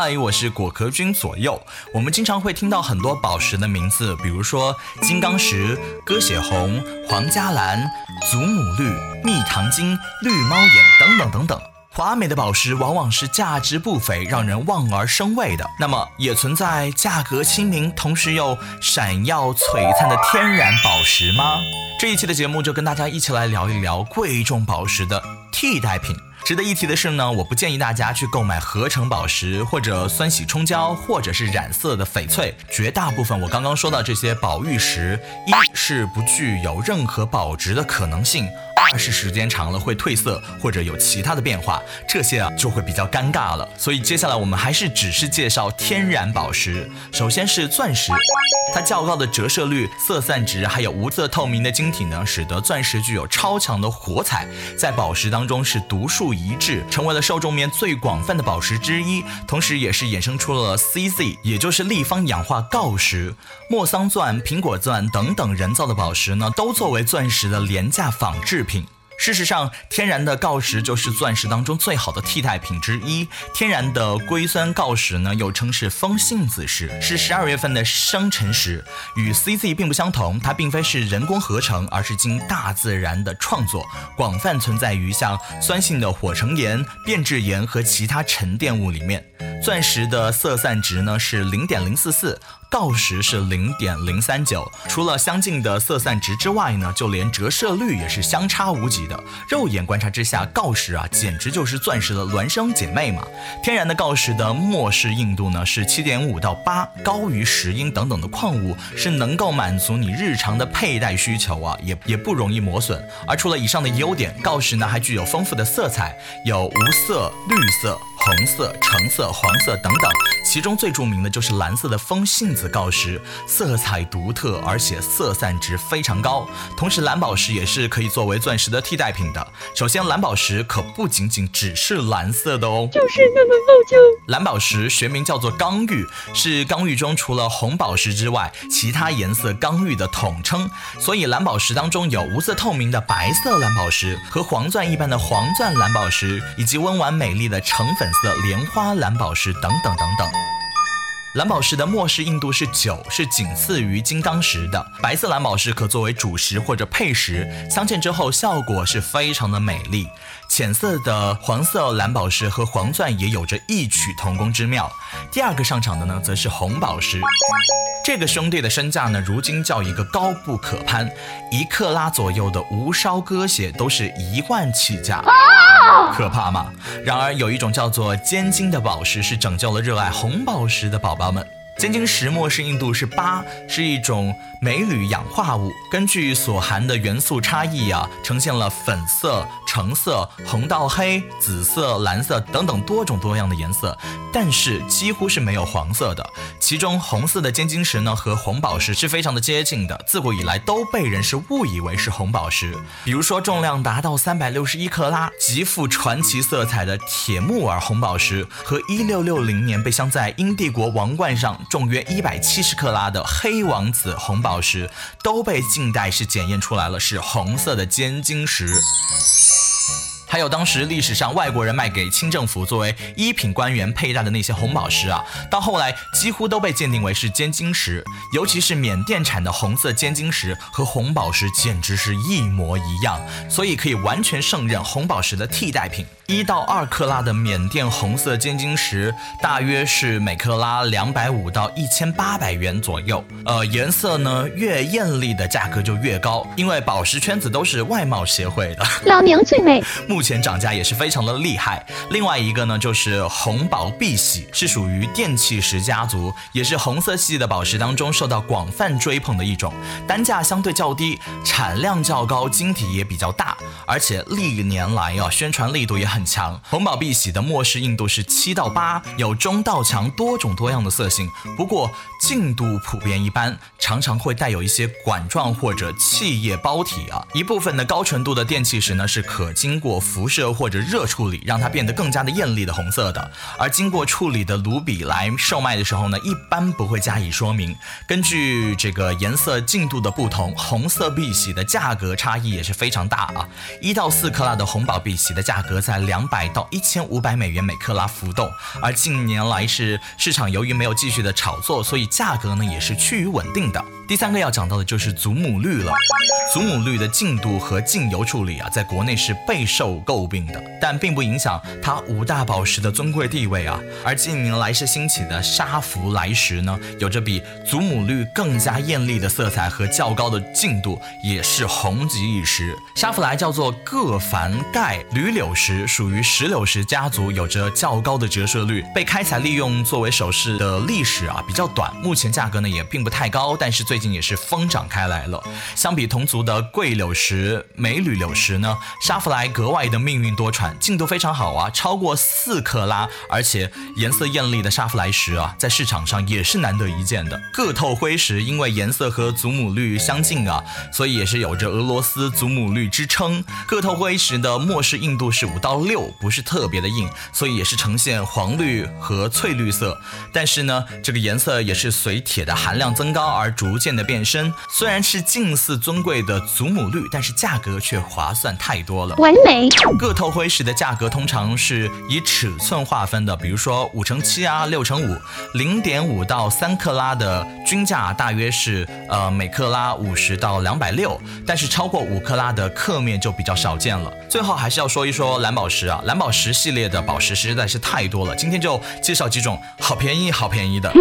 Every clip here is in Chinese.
嗨，我是果壳君左右。我们经常会听到很多宝石的名字，比如说金刚石、鸽血红、皇家蓝、祖母绿、蜜糖金、绿猫眼等等等等。华美的宝石往往是价值不菲，让人望而生畏的。那么，也存在价格亲民，同时又闪耀璀璨的天然宝石吗？这一期的节目就跟大家一起来聊一聊贵重宝石的替代品。值得一提的是呢，我不建议大家去购买合成宝石，或者酸洗冲胶，或者是染色的翡翠。绝大部分我刚刚说到这些宝玉石，一是不具有任何保值的可能性，二是时间长了会褪色或者有其他的变化，这些啊就会比较尴尬了。所以接下来我们还是只是介绍天然宝石。首先是钻石，它较高的折射率、色散值，还有无色透明的晶体呢，使得钻石具有超强的火彩，在宝石当中是独树。一帜，成为了受众面最广泛的宝石之一，同时也是衍生出了 CZ，也就是立方氧化锆石、莫桑钻、苹果钻等等人造的宝石呢，都作为钻石的廉价仿制品。事实上，天然的锆石就是钻石当中最好的替代品之一。天然的硅酸锆石呢，又称是风信子石，是十二月份的生辰石，与 CZ 并不相同。它并非是人工合成，而是经大自然的创作，广泛存在于像酸性的火成岩、变质岩和其他沉淀物里面。钻石的色散值呢是零点零四四。锆石是零点零三九，除了相近的色散值之外呢，就连折射率也是相差无几的。肉眼观察之下，锆石啊，简直就是钻石的孪生姐妹嘛。天然的锆石的末世硬度呢是七点五到八，高于石英等等的矿物，是能够满足你日常的佩戴需求啊，也也不容易磨损。而除了以上的优点，锆石呢还具有丰富的色彩，有无色、绿色。红色、橙色、黄色等等，其中最著名的就是蓝色的风信子锆石，色彩独特，而且色散值非常高。同时，蓝宝石也是可以作为钻石的替代品的。首先，蓝宝石可不仅仅只是蓝色的哦，就是那么傲娇。蓝宝石学名叫做刚玉，是刚玉中除了红宝石之外，其他颜色刚玉的统称。所以，蓝宝石当中有无色透明的白色蓝宝石，和黄钻一般的黄钻蓝宝石，以及温婉美丽的橙粉。色莲花蓝宝石等等等等，蓝宝石的末世硬度是九，是仅次于金刚石的。白色蓝宝石可作为主石或者配石，镶嵌之后效果是非常的美丽。浅色的黄色蓝宝石和黄钻也有着异曲同工之妙。第二个上场的呢，则是红宝石。这个兄弟的身价呢，如今叫一个高不可攀，一克拉左右的无烧鸽血都是一万起价。可怕吗？然而有一种叫做尖晶的宝石，是拯救了热爱红宝石的宝宝们。尖晶石末是硬度是八，是一种镁铝氧化物，根据所含的元素差异啊，呈现了粉色、橙色、红到黑、紫色、蓝色等等多种多样的颜色，但是几乎是没有黄色的。其中红色的尖晶石呢，和红宝石是非常的接近的，自古以来都被人是误以为是红宝石。比如说重量达到三百六十一克拉、极富传奇色彩的铁木尔红宝石，和一六六零年被镶在英帝国王冠上。重约一百七十克拉的黑王子红宝石都被近代是检验出来了，是红色的尖晶石。还有当时历史上外国人卖给清政府作为一品官员佩戴的那些红宝石啊，到后来几乎都被鉴定为是尖晶石，尤其是缅甸产的红色尖晶石和红宝石简直是一模一样，所以可以完全胜任红宝石的替代品。一到二克拉的缅甸红色尖晶石，大约是每克拉两百五到一千八百元左右。呃，颜色呢越艳丽的价格就越高，因为宝石圈子都是外貌协会的。老娘最美。目前涨价也是非常的厉害。另外一个呢就是红宝碧玺，是属于电气石家族，也是红色系的宝石当中受到广泛追捧的一种。单价相对较低，产量较高，晶体也比较大，而且历年来啊宣传力度也很。强，红宝碧玺的末世硬度是七到八，有中到强多种多样的色性，不过净度普遍一般，常常会带有一些管状或者气液包体啊。一部分的高纯度的电气石呢是可经过辐射或者热处理，让它变得更加的艳丽的红色的。而经过处理的卢比来售卖的时候呢，一般不会加以说明。根据这个颜色净度的不同，红色碧玺的价格差异也是非常大啊。一到四克拉的红宝碧玺的价格在两百到一千五百美元每克拉浮动。而近年来是市场由于没有继续的炒作，所以价格呢也是趋于稳定的。第三个要讲到的就是祖母绿了。祖母绿的净度和净油处理啊，在国内是备受诟病的，但并不影响它五大宝石的尊贵地位啊。而近年来是兴起的沙弗莱石呢，有着比祖母绿更加艳丽的色彩和较高的净度，也是红极一时。沙弗莱叫做铬钒钙铝柳石，属于石榴石家族，有着较高的折射率，被开采利用作为首饰的历史啊比较短，目前价格呢也并不太高，但是最最近也是疯涨开来了。相比同族。的桂柳石、镁铝柳石呢？沙弗莱格外的命运多舛，净度非常好啊，超过四克拉，而且颜色艳丽的沙弗莱石啊，在市场上也是难得一见的。个透灰石因为颜色和祖母绿相近啊，所以也是有着俄罗斯祖母绿之称。个透灰石的末世硬度是五到六，不是特别的硬，所以也是呈现黄绿和翠绿色。但是呢，这个颜色也是随铁的含量增高而逐渐的变深。虽然是近似尊贵。的祖母绿，但是价格却划算太多了。完美。个头灰石的价格通常是以尺寸划分的，比如说五乘七啊，六乘五，零点五到三克拉的均价大约是呃每克拉五十到两百六，但是超过五克拉的克面就比较少见了。最后还是要说一说蓝宝石啊，蓝宝石系列的宝石实在是太多了，今天就介绍几种好便宜好便宜的。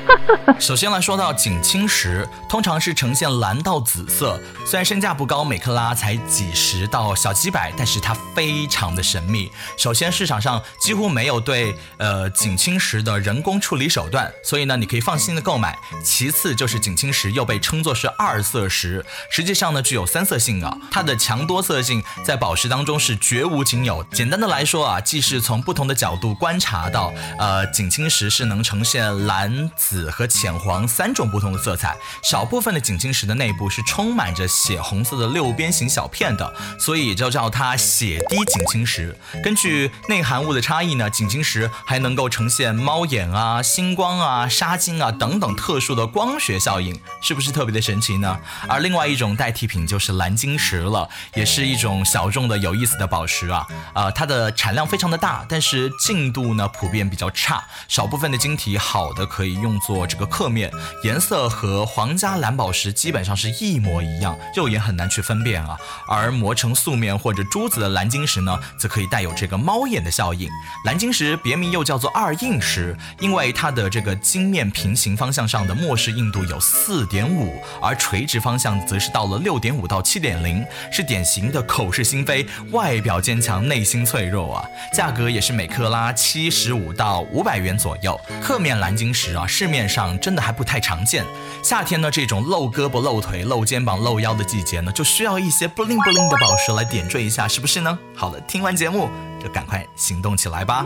首先来说到锦青石，通常是呈现蓝到紫色。虽然身价不高，每克拉才几十到小几百，但是它非常的神秘。首先，市场上几乎没有对呃景青石的人工处理手段，所以呢，你可以放心的购买。其次就是景青石又被称作是二色石，实际上呢具有三色性啊，它的强多色性在宝石当中是绝无仅有。简单的来说啊，既是从不同的角度观察到，呃景青石是能呈现蓝、紫和浅黄三种不同的色彩，少部分的锦青石的内部是充满着。血红色的六边形小片的，所以就叫它血滴锦青石。根据内含物的差异呢，锦青石还能够呈现猫眼啊、星光啊、沙金啊等等特殊的光学效应，是不是特别的神奇呢？而另外一种代替品就是蓝晶石了，也是一种小众的有意思的宝石啊。呃，它的产量非常的大，但是净度呢普遍比较差，少部分的晶体好的可以用作这个刻面，颜色和黄皇家蓝宝石基本上是一模一样。肉眼很难去分辨啊，而磨成素面或者珠子的蓝晶石呢，则可以带有这个猫眼的效应。蓝晶石别名又叫做二硬石，因为它的这个晶面平行方向上的末世硬度有四点五，而垂直方向则是到了六点五到七点零，是典型的口是心非，外表坚强，内心脆弱啊。价格也是每克拉七十五到五百元左右。刻面蓝晶石啊，市面上真的还不太常见。夏天天呢，这种露胳膊、露腿、露肩膀、露腰的。季节呢，就需要一些 bling bling 的宝石来点缀一下，是不是呢？好了，听完节目就赶快行动起来吧。